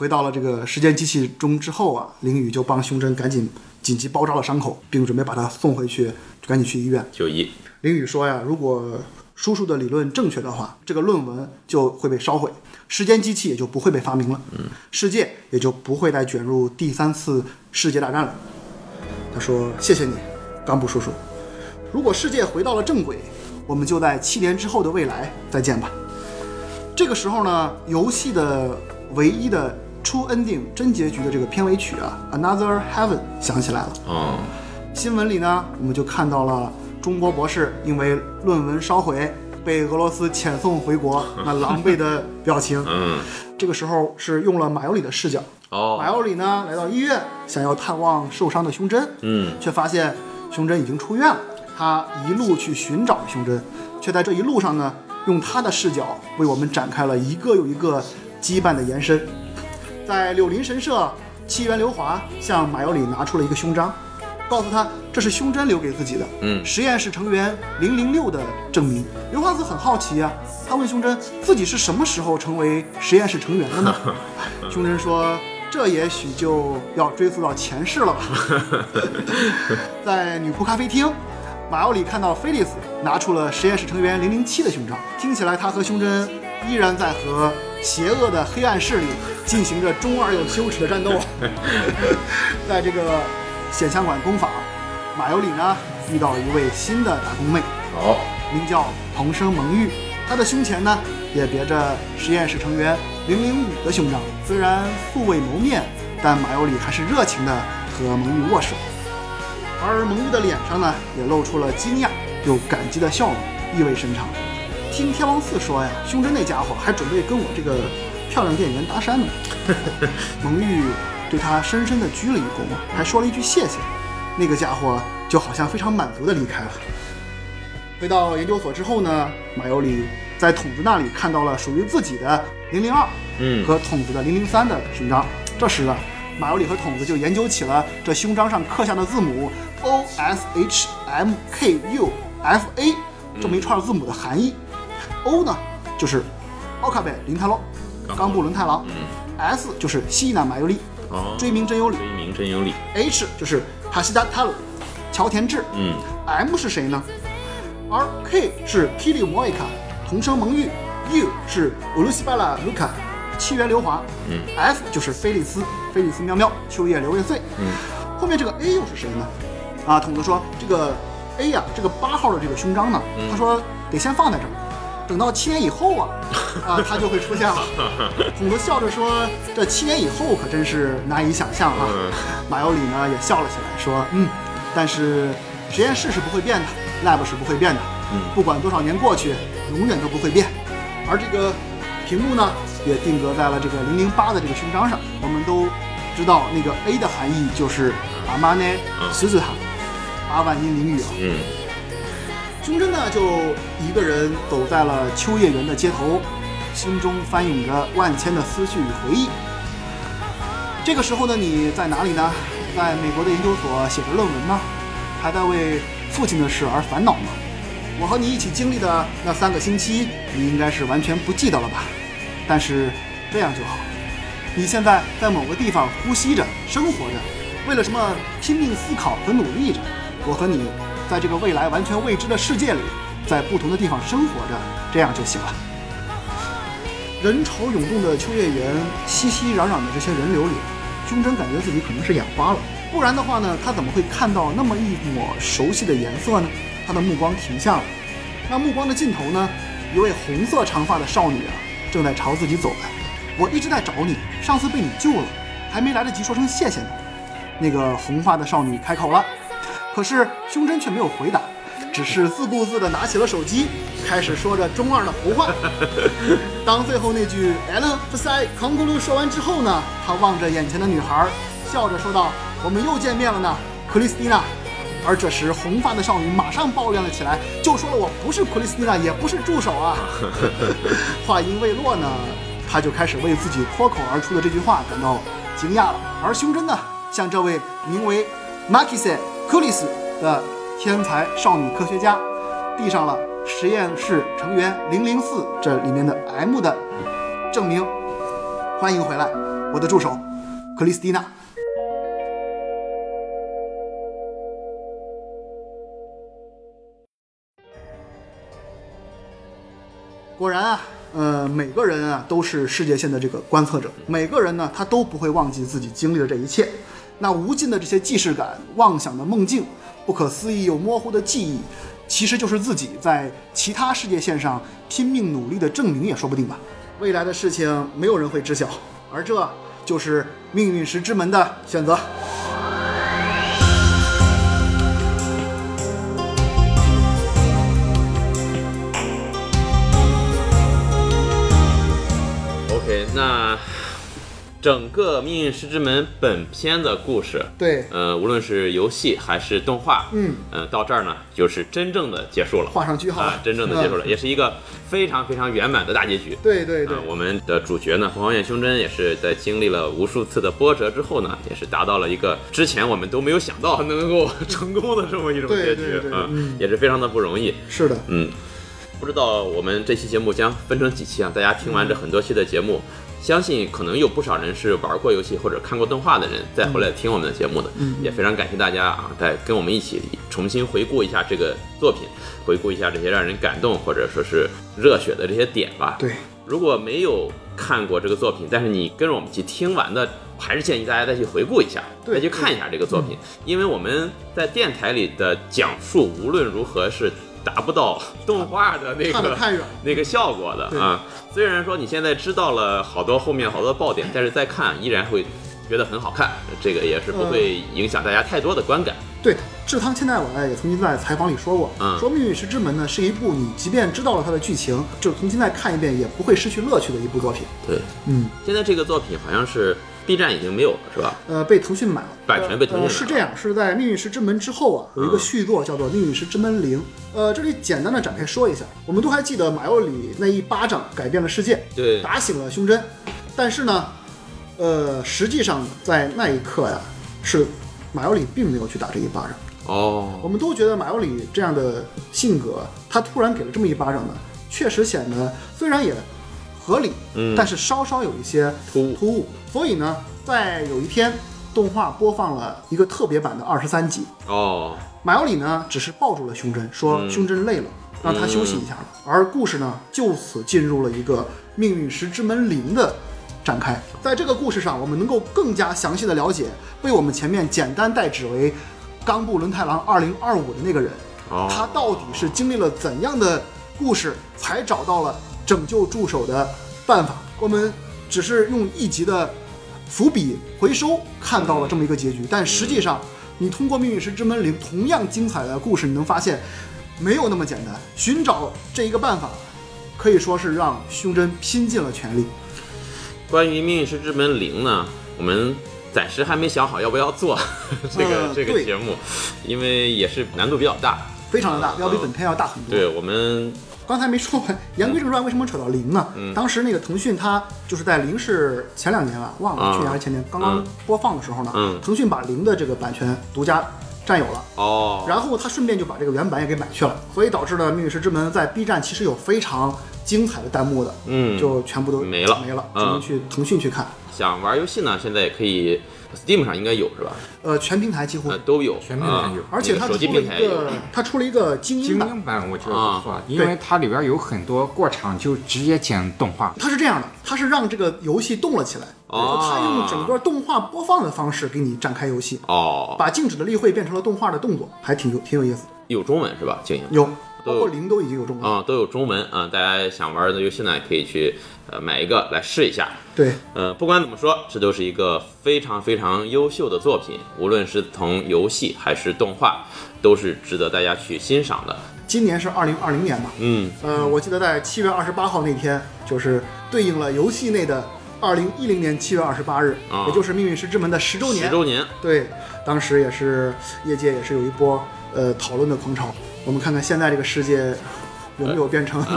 回到了这个时间机器中之后啊，林雨就帮胸针赶紧紧急包扎了伤口，并准备把他送回去，就赶紧去医院。就医，林雨说呀，如果叔叔的理论正确的话，这个论文就会被烧毁，时间机器也就不会被发明了，世界也就不会再卷入第三次世界大战了。他说：“谢谢你，冈部叔叔。如果世界回到了正轨，我们就在七年之后的未来再见吧。”这个时候呢，游戏的唯一的 true ending 真结局的这个片尾曲啊，《Another Heaven》响起来了。嗯，新闻里呢，我们就看到了中国博士因为论文烧毁被俄罗斯遣送回国 那狼狈的表情。嗯，这个时候是用了马尤里的视角，马哦，尤里呢来到医院，想要探望受伤的胸针，嗯，却发现胸针已经出院了。他一路去寻找胸针，却在这一路上呢，用他的视角为我们展开了一个又一个羁绊的延伸。在柳林神社，七元流华向马尤里拿出了一个胸章，告诉他这是胸针留给自己的，嗯实验室成员零零六的证明。刘华子很好奇啊，他问胸针自己是什么时候成为实验室成员的呢？胸针说。这也许就要追溯到前世了吧。在女仆咖啡厅，马奥里看到菲利斯拿出了实验室成员零零七的胸章，听起来他和胸针依然在和邪恶的黑暗势力进行着中二又羞耻的战斗。在这个显像馆工坊，马尤里呢遇到了一位新的打工妹，好，名叫彭生蒙玉，她的胸前呢也别着实验室成员零零五的胸章。虽然素未谋面，但马尤里还是热情的和蒙玉握手，而蒙玉的脸上呢，也露出了惊讶又感激的笑容，意味深长。听天王寺说呀，胸针那家伙还准备跟我这个漂亮店员搭讪呢。蒙玉对他深深的鞠了一躬，还说了一句谢谢。那个家伙就好像非常满足的离开了。回到研究所之后呢，马尤里在筒子那里看到了属于自己的零零二，嗯和筒子的零零三的勋章。这时呢，马尤里和筒子就研究起了这勋章上刻下的字母 O S H M K U F A 这么一串字母的含义。O 呢，就是奥卡贝林泰洛，冈部伦太郎。S 就是西南马尤里，哦，追名真由里。追名真由里。H 就是哈西达塔鲁，桥田智。嗯 M 是谁呢？而 K 是 Kiri Moika，同声蒙玉。U 是乌鲁西巴拉卢卡，七元流华。嗯 F 就是菲利斯，菲利斯喵喵，秋叶流月岁。嗯，后面这个 A 又是谁呢？啊，筒子说这个 A 呀、这个八号的这个胸章呢，嗯他说得先放在这儿，等到七年以后啊，啊，他就会出现了。孔子笑着说：“这七年以后可真是难以想象啊。嗯马尤里呢也笑了起来，说：“嗯，但是实验室是不会变的，lab 是不会变的，嗯不管多少年过去，永远都不会变。而这个屏幕呢，也定格在了这个零零八的这个勋章上。我们都知道那个 A 的含义就是阿玛内嗯苏子哈，八万英灵语啊。嗯胸针呢就一个人走在了秋叶原的街头，心中翻涌着万千的思绪与回忆。这个时候的你在哪里呢？在美国的研究所写着论文吗？还在为父亲的事而烦恼吗？我和你一起经历的那三个星期，你应该是完全不记得了吧？但是这样就好。你现在在某个地方呼吸着、生活着，为了什么拼命思考和努力着。我和你在这个未来完全未知的世界里，在不同的地方生活着，这样就行了。人潮涌动的秋叶原，熙熙攘攘的这些人流里，胸针感觉自己可能是眼花了，不然的话呢，他怎么会看到那么一抹熟悉的颜色呢？他的目光停下了，那目光的尽头呢，一位红色长发的少女啊，正在朝自己走来。我一直在找你，上次被你救了，还没来得及说声谢谢呢。那个红发的少女开口了，可是胸针却没有回答，只是自顾自地拿起了手机，开始说着中二的胡话。当最后那句 “Ellen f s i 康咕噜”说完之后呢，他望着眼前的女孩，笑着说道：“我们又见面了呢，克里斯蒂娜。”而这时，红发的少女马上抱怨了起来，就说了：“我不是克里斯蒂娜，也不是助手啊。”话音未落呢，他就开始为自己脱口而出的这句话感到惊讶了。而胸针呢，向这位名为 Makise 克里斯的天才少女科学家递上了实验室成员零零四这里面的 M 的证明。欢迎回来，我的助手克里斯蒂娜。果然啊，呃，每个人啊都是世界线的这个观测者，每个人呢他都不会忘记自己经历的这一切。那无尽的这些既视感、妄想的梦境、不可思议又模糊的记忆，其实就是自己在其他世界线上拼命努力的证明，也说不定吧。未来的事情没有人会知晓，而这就是命运石之门的选择。整个《命运石之门》本片的故事，对，呃，无论是游戏还是动画，嗯，呃，到这儿呢，就是真正的结束了，画上句号。啊，真正的结束了，嗯 也是一个非常非常圆满的大结局。对对对。啊，我们的主角呢，冯浩彦胸针也是在经历了无数次的波折之后呢，也是达到了一个之前我们都没有想到能够成功的这么一种结局嗯，也是非常的不容易。是的，嗯，不知道我们这期节目将分成几期啊？大家听完这很多期的节目，相信可能有不少人是玩过游戏或者看过动画的人，再回来听我们的节目的。嗯也非常感谢大家啊，再跟我们一起重新回顾一下这个作品，回顾一下这些让人感动或者说是热血的这些点吧。对，如果没有看过这个作品，但是你跟着我们一起听完的，还是建议大家再去回顾一下，再去看一下这个作品，因为我们在电台里的讲述，无论如何是达不到动画的那个那个效果的啊。虽然说你现在知道了好多后面好多爆点，但是再看依然会觉得很好看，这个也是不会影响大家太多的观感。对，志汤千代晚也曾经在采访里说过，嗯说《命运石之门》呢是一部你即便知道了它的剧情，就重新再看一遍也不会失去乐趣的一部作品。对，嗯，现在这个作品好像是 B 站已经没有了，是吧？呃，被腾讯买了，版权被腾讯买了呃。是这样，是在《命运石之门》之后啊，有一个嗯续作叫做《命运石之门零》。呃，这里简单的展开说一下，我们都还记得马尤里那一巴掌改变了世界，对打醒了胸针。但是呢，呃，实际上在那一刻呀，是马尤里并没有去打这一巴掌。哦我，们都觉得马尤里这样的性格，他突然给了这么一巴掌呢，确实显得虽然也合理，嗯。但是稍稍有一些突兀。突兀。所以呢，在有一天，动画播放了一个特别版的二十三集，哦，马尤里呢只是抱住了胸针，说嗯。胸针累了，让他休息一下了。而故事呢，就此进入了一个命运石之门零的展开。在这个故事上，我们能够更加详细的了解被我们前面简单代指为冈部伦太郎二零二五的那个人，哦。他到底是经历了怎样的故事，才找到了拯救助手的办法？我们只是用一集的伏笔回收看到了这么一个结局，但实际上，你通过《命运石之门零》同样精彩的故事，你能发现没有那么简单。寻找这一个办法，可以说是让胸针拼尽了全力。关于《命运石之门零》呢，我们暂时还没想好要不要做 这个、这个节目，因为也是难度比较大。非常的大，嗯要比本片要大很多。对我们刚才没说完，言归正传，为什么扯到零呢？嗯。当时那个腾讯它就是在零是前两年吧，忘了、嗯。去年还是前年，刚刚嗯。播放的时候呢，嗯。腾讯把零的这个版权独家占有了。哦，然后他顺便就把这个原版也给买去了，所以导致了，《命运石之门》在 B 站其实有非常精彩的弹幕的，嗯。就全部都没了。没了，只嗯能去腾讯去看。想玩游戏呢，现在也可以 Steam 上应该有是吧？呃，全平台几乎，呃，都有，全平台啊有而且它出了一个，它出了一个精英版，精英版我觉得不错，因为它里边有很多过场就直接剪动画。它是这样的，它是让这个游戏动了起来，哦它用整个动画播放的方式给你展开游戏，哦，把静止的例会变成了动画的动作，还挺有挺有意思的。有中文是吧？静音有，都有包括零都已经有中文。啊、都有中文啊、大家想玩的游戏呢，也可以去呃买一个来试一下。对，呃，不管怎么说，这都是一个非常非常优秀的作品，无论是从游戏还是动画，都是值得大家去欣赏的。今年是二零二零年嘛，嗯，呃，我记得在七月二十八号那天，就是对应了游戏内的二零一零年七月二十八日，啊也就是《命运石之门》的十周年。十周年，对，当时也是业界也是有一波呃讨论的狂潮。我们看看现在这个世界有没有变成。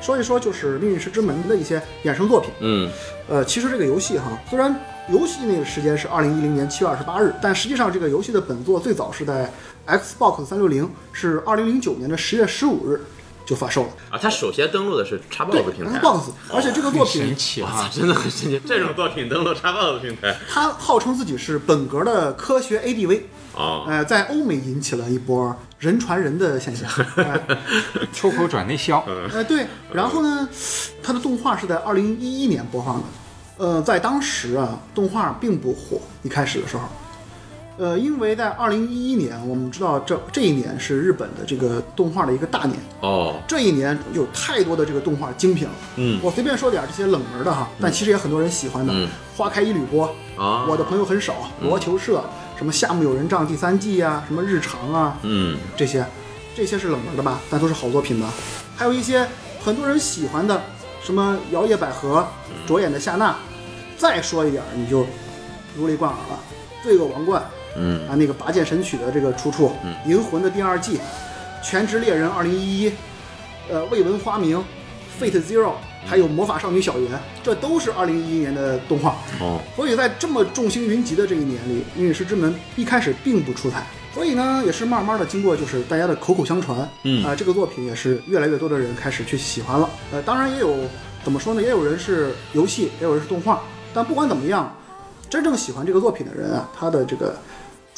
说一说就是《命运石之门》的一些衍生作品。嗯，呃，其实这个游戏哈，虽然游戏那个时间是二零一零年七月二十八日，但实际上这个游戏的本作最早是在 Xbox 三六零，是二零零九年的十月十五日就发售了。啊，他首先登录的是对 Xbox 平台。，Xbox，而且这个作品啊！真的很神奇！这种作品登录 Xbox 平台他号称自己是本格的科学 ADV，哦，呃，在欧美引起了一波人传人的现象。哎出口转内销，呃，对，然后呢，它的动画是在二零一一年播放的，呃，在当时啊，动画并不火，一开始的时候，呃，因为在二零一一年，我们知道这这一年是日本的这个动画的一个大年，哦，这一年有太多的这个动画精品了，嗯。我随便说点这些冷门的哈，但其实也很多人喜欢的，嗯。花开一缕波》啊。我的朋友很少，罗球社，什么夏目友人帐第三季啊，什么日常啊，嗯，这些，这些是冷门的吧，但都是好作品吧。还有一些很多人喜欢的，什么摇曳百合、着眼的夏娜。再说一点儿，你就如雷贯耳了，《罪恶王冠》嗯啊，那个拔剑神曲的这个出处，银魂》的第二季，《全职猎人》二零一一，呃，未闻花名，《Fate Zero》，还有《魔法少女小圆》，这都是二零一一年的动画。哦，所以在这么众星云集的这一年里，《命运石之门》一开始并不出彩，所以呢，也是慢慢的经过就是大家的口口相传，嗯啊、这个作品也是越来越多的人开始去喜欢了。呃，当然也有怎么说呢，也有人是游戏，也有人是动画，但不管怎么样，真正喜欢这个作品的人啊，他的这个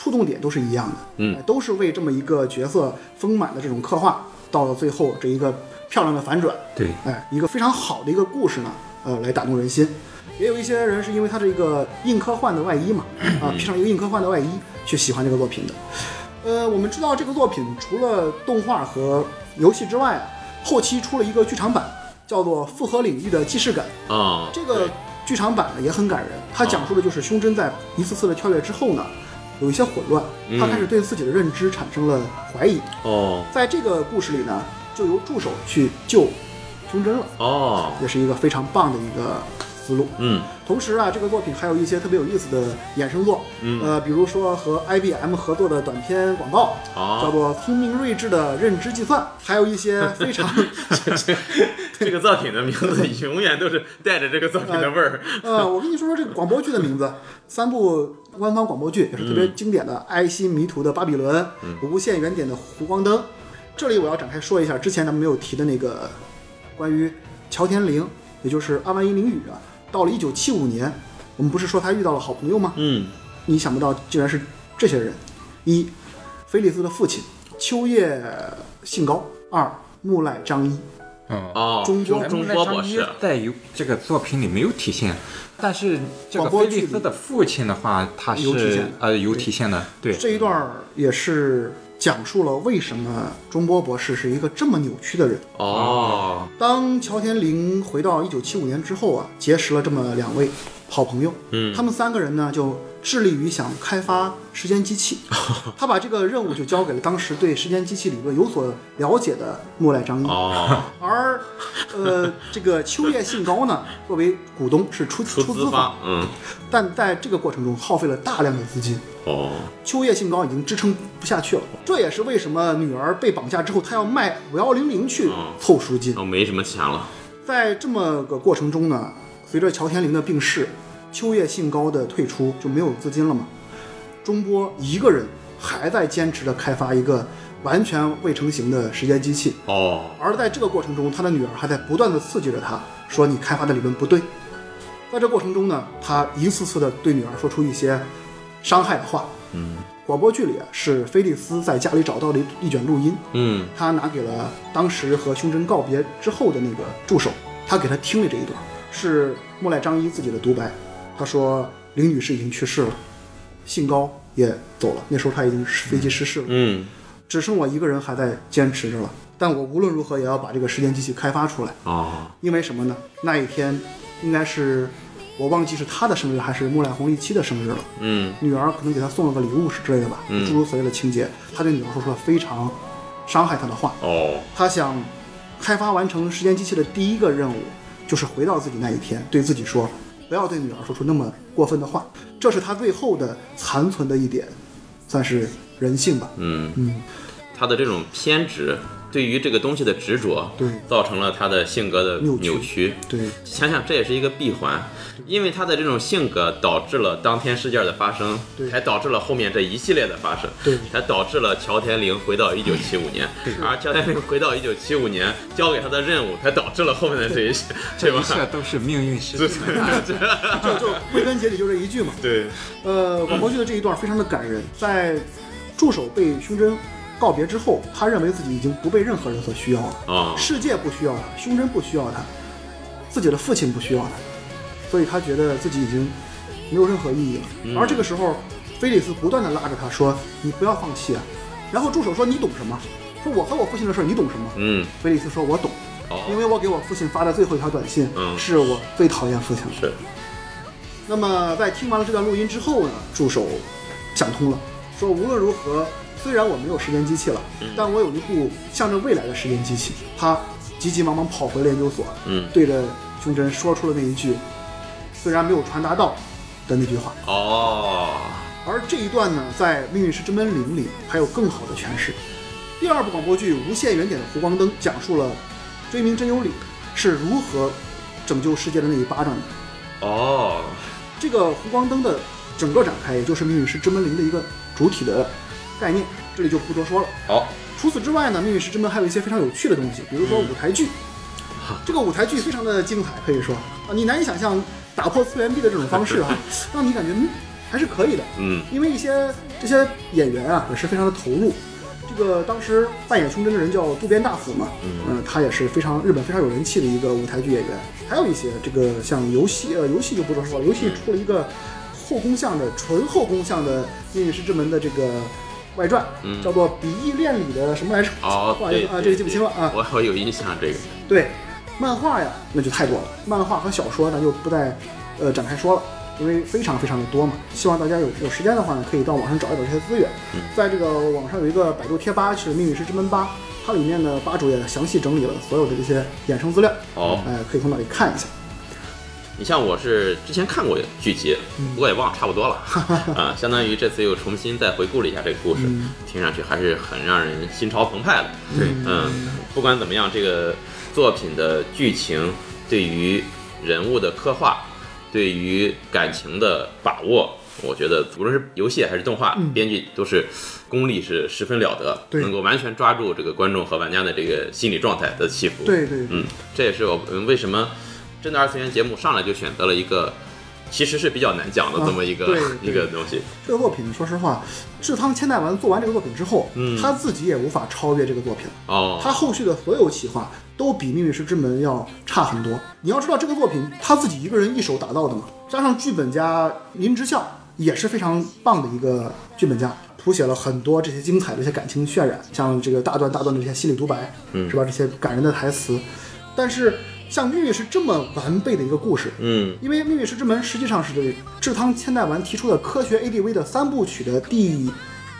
触动点都是一样的，嗯呃都是为这么一个角色丰满的这种刻画，到了最后这一个漂亮的反转，对，哎，一个非常好的一个故事呢，呃，来打动人心。也有一些人是因为它这个硬科幻的外衣嘛，啊，披上一个硬科幻的外衣去喜欢这个作品的。呃，我们知道这个作品除了动画和游戏之外啊，后期出了一个剧场版，叫做《复合领域的既视感》。啊，这个剧场版呢也很感人，它讲述的就是胸针在一次次的跳跃之后呢，有一些混乱，他开始对自己的认知产生了怀疑。哦。在这个故事里呢，就由助手去救胸针了，哦，也是一个非常棒的一个思路。嗯同时啊，这个作品还有一些特别有意思的衍生作，嗯呃，比如说和 IBM 合作的短片广告，哦叫做“聪明睿智的认知计算”，还有一些非常 这个作品的名字永远都是带着这个作品的味儿。呃，我跟你说说这个广播剧的名字，三部官方广播剧也是特别经典的，爱心迷途的巴比伦》无限原点的湖光灯》。这里我要展开说一下之前咱们没有提的那个关于乔天灵，也就是阿万伊灵雨啊，到了一九七五年，我们不是说他遇到了好朋友吗？嗯。你想不到竟然是这些人：一，菲利斯的父亲秋叶信高；二，木赖张一。嗯，哦，中国中波博士，在有这个作品里没有体现，但是这个广播剧里菲利斯的父亲的话，他是有体现呃有体现的，对，这一段也是讲述了为什么中波博士是一个这么扭曲的人。哦当乔天林回到一九七五年之后啊，结识了这么两位好朋友，嗯他们三个人呢就致力于想开发时间机器。他把这个任务就交给了当时对时间机器理论有所了解的木赖张一。哦，而，呃，这个秋叶信高呢，作为股东是出出出资方，嗯但在这个过程中耗费了大量的资金。哦秋叶信高已经支撑不下去了，这也是为什么女儿被绑架之后，他要卖五幺零零去哦凑赎金。哦，没什么钱了。在这么个过程中呢，随着乔天林的病逝，秋叶信高的退出就没有资金了嘛。中波一个人还在坚持着开发一个完全未成型的时间机器，哦而在这个过程中，他的女儿还在不断的刺激着他，说你开发的理论不对。在这过程中呢，他一次次的对女儿说出一些伤害的话。嗯广播剧里啊，是菲利斯在家里找到了一一卷录音，嗯他拿给了当时和胸针告别之后的那个助手，他给他听了这一段，是莫奈张一自己的独白。他说林女士已经去世了，信高也走了，那时候他已经飞机失事了，嗯只剩我一个人还在坚持着了。但我无论如何也要把这个时间机器开发出来，哦因为什么呢？那一天应该是我忘记是他的生日还是木兰红利七的生日了。嗯女儿可能给他送了个礼物是之类的吧，嗯诸如此类的情节。他对女儿说出了非常伤害他的话。哦他想开发完成时间机器的第一个任务，就是回到自己那一天，对自己说，不要对女儿说出那么过分的话。这是他最后的残存的一点，算是人性吧。嗯嗯，他的这种偏执，对于这个东西的执着，对造成了他的性格的扭曲。对，想想这也是一个闭环，因为他的这种性格导致了当天事件的发生，对才导致了后面这一系列的发生，对才导致了乔田玲回到一九七五年，而乔田玲回到一九七五年交给他的任务，才导致了后面的这一切，对吧这一？切都是命运使然。就就归根结底就这一句嘛。对，呃，广播剧的这一段非常的感人，在助手被胸针告别之后，他认为自己已经不被任何人所需要了。啊，世界不需要他，胸针不需要他，自己的父亲不需要他，所以他觉得自己已经没有任何意义了。嗯而这个时候，菲利斯不断的拉着他说：“你不要放弃啊！”然后助手说：“你懂什么？”说：“我和我父亲的事儿，你懂什么？”嗯，菲利斯说：“我懂，因哦，为我给我父亲发的最后一条短信，嗯是我最讨厌父亲了。”是，那么在听完了这段录音之后呢，助手想通了，说无论如何，虽然我没有时间机器了，但我有一部向着未来的时间机器。他急急忙忙跑回了研究所，嗯，对着胸针说出了那一句虽然没有传达到的那句话。哦，而这一段呢，在《命运石之门零》里还有更好的诠释。第二部广播剧《无限原点的湖光灯》讲述了追名真由里是如何拯救世界的那一巴掌的。哦，这个湖光灯的整个展开，也就是《命运石之门零》的一个主体的概念，这里就不多说了。好，除此之外呢，《命运石之门》还有一些非常有趣的东西，比如说舞台剧。这个舞台剧非常的精彩，可以说啊，你难以想象打破次元壁的这种方式啊、让你感觉嗯还是可以的。嗯，因为一些这些演员啊也是非常的投入。这个当时扮演胸针的人叫渡边大辅嘛，嗯、他也是非常日本非常有人气的一个舞台剧演员。还有一些这个像游戏，呃，游戏就不多说了，游戏出了一个后宫向的纯后宫向的《命运石之门》的这个外传，嗯叫做《比翼恋里》的什么来着？哦，对 不好意思啊，这个记不清了啊。我我有印象这个。对，漫画呀，那就太多了。漫画和小说呢，就不再呃展开说了，因为非常非常的多嘛。希望大家有有时间的话呢，可以到网上找一找这些资源。在这个网上有一个百度贴吧是《命运石之门八》，它里面的吧主也详细整理了所有的这些衍生资料，哦，哎、可以从那里看一下。你像我是之前看过剧集，不过也忘了差不多了 啊，相当于这次又重新再回顾了一下这个故事，听上去还是很让人心潮澎湃的。对，嗯，不管怎么样，这个作品的剧情对于人物的刻画，对于感情的把握，我觉得无论是游戏还是动画，编剧都是功力是十分了得，能够完全抓住这个观众和玩家的这个心理状态的起伏。对对对，嗯，这也是我们为什么真的二次元节目上来就选择了一个其实是比较难讲的啊这么一个、对 一个东西。这个作品，说实话，志仓千代丸做完这个作品之后，嗯他自己也无法超越这个作品。哦，他后续的所有企划都比《命运石之门》要差很多。你要知道，这个作品他自己一个人一手打造的嘛，加上剧本家林之孝也是非常棒的一个剧本家，谱写了很多这些精彩的一些感情渲染，像这个大段大段的这些心理独白，嗯是吧？这些感人的台词。但是像《命运石》这么完备的一个故事，嗯因为《命运石之门》实际上是这志仓千代丸提出的科学 ADV 的三部曲的第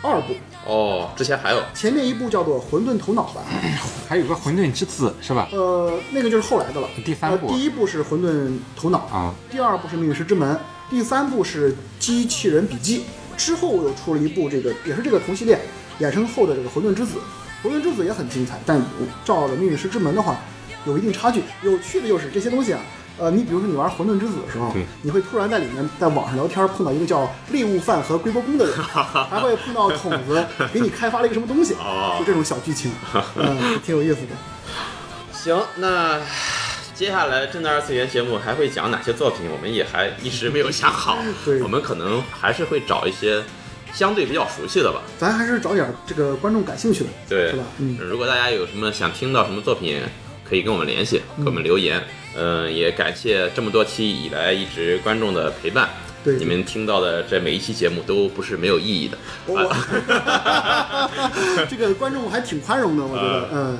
二部，哦，之前还有前面一部叫做《混沌头脑》吧，还有个混沌之子是吧？呃，那个就是后来的了。第三部呃，第一部是《混沌头脑》啊，第二部是《命运石之门》，第三部是《机器人笔记》，之后又出了一部这个也是这个同系列衍生后的这个《混沌之子》，《混沌之子》也很精彩，但照着《命运石之门》的话，有一定差距。有趣的就是这些东西啊。呃，你比如说你玩《混沌之子》的时候，你会突然在里面在网上聊天，碰到一个叫猎物贩和龟波公的人，还会碰到筒子给你开发了一个什么东西，哦就这种小剧情，嗯，挺有意思的。行，那接下来真的二次元节目还会讲哪些作品，我们也还一时没有想好 对。我们可能还是会找一些相对比较熟悉的吧。咱还是找点这个观众感兴趣的，对是吧？嗯，如果大家有什么想听到什么作品，可以跟我们联系，给我们留言。嗯、也感谢这么多期以来一直观众的陪伴。对你们听到的这每一期节目都不是没有意义的。这个观众还挺宽容的，我觉得，嗯，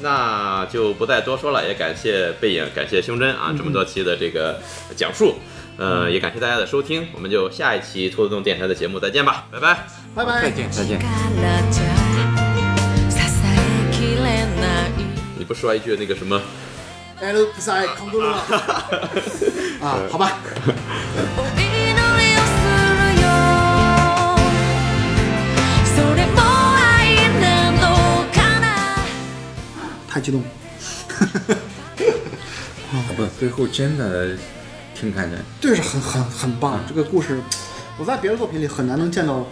那就不再多说了，也感谢背影，感谢胸针啊，这么多期的这个讲述，呃，也感谢大家的收听，我们就下一期兔子洞电台的节目再见吧，拜拜。拜拜。再见再见。不说一句那个什么？ L 比赛康多了啊，好吧。お祈りをするよそれも愛なのかな太激动了。不，最后真的挺感人。这是很很很棒，这个故事，我在别的作品里很难能见到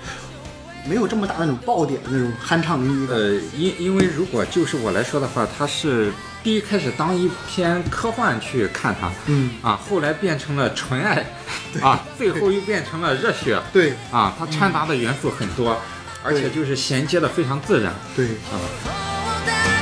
没有这么大那种爆点那种酣畅淋漓的。呃，因因为如果就是我来说的话，它是第一开始当一篇科幻去看它，嗯。啊，后来变成了纯爱，啊，最后又变成了热血，对。啊，它掺杂的元素很多，而且就是衔接的非常自然，对，啊。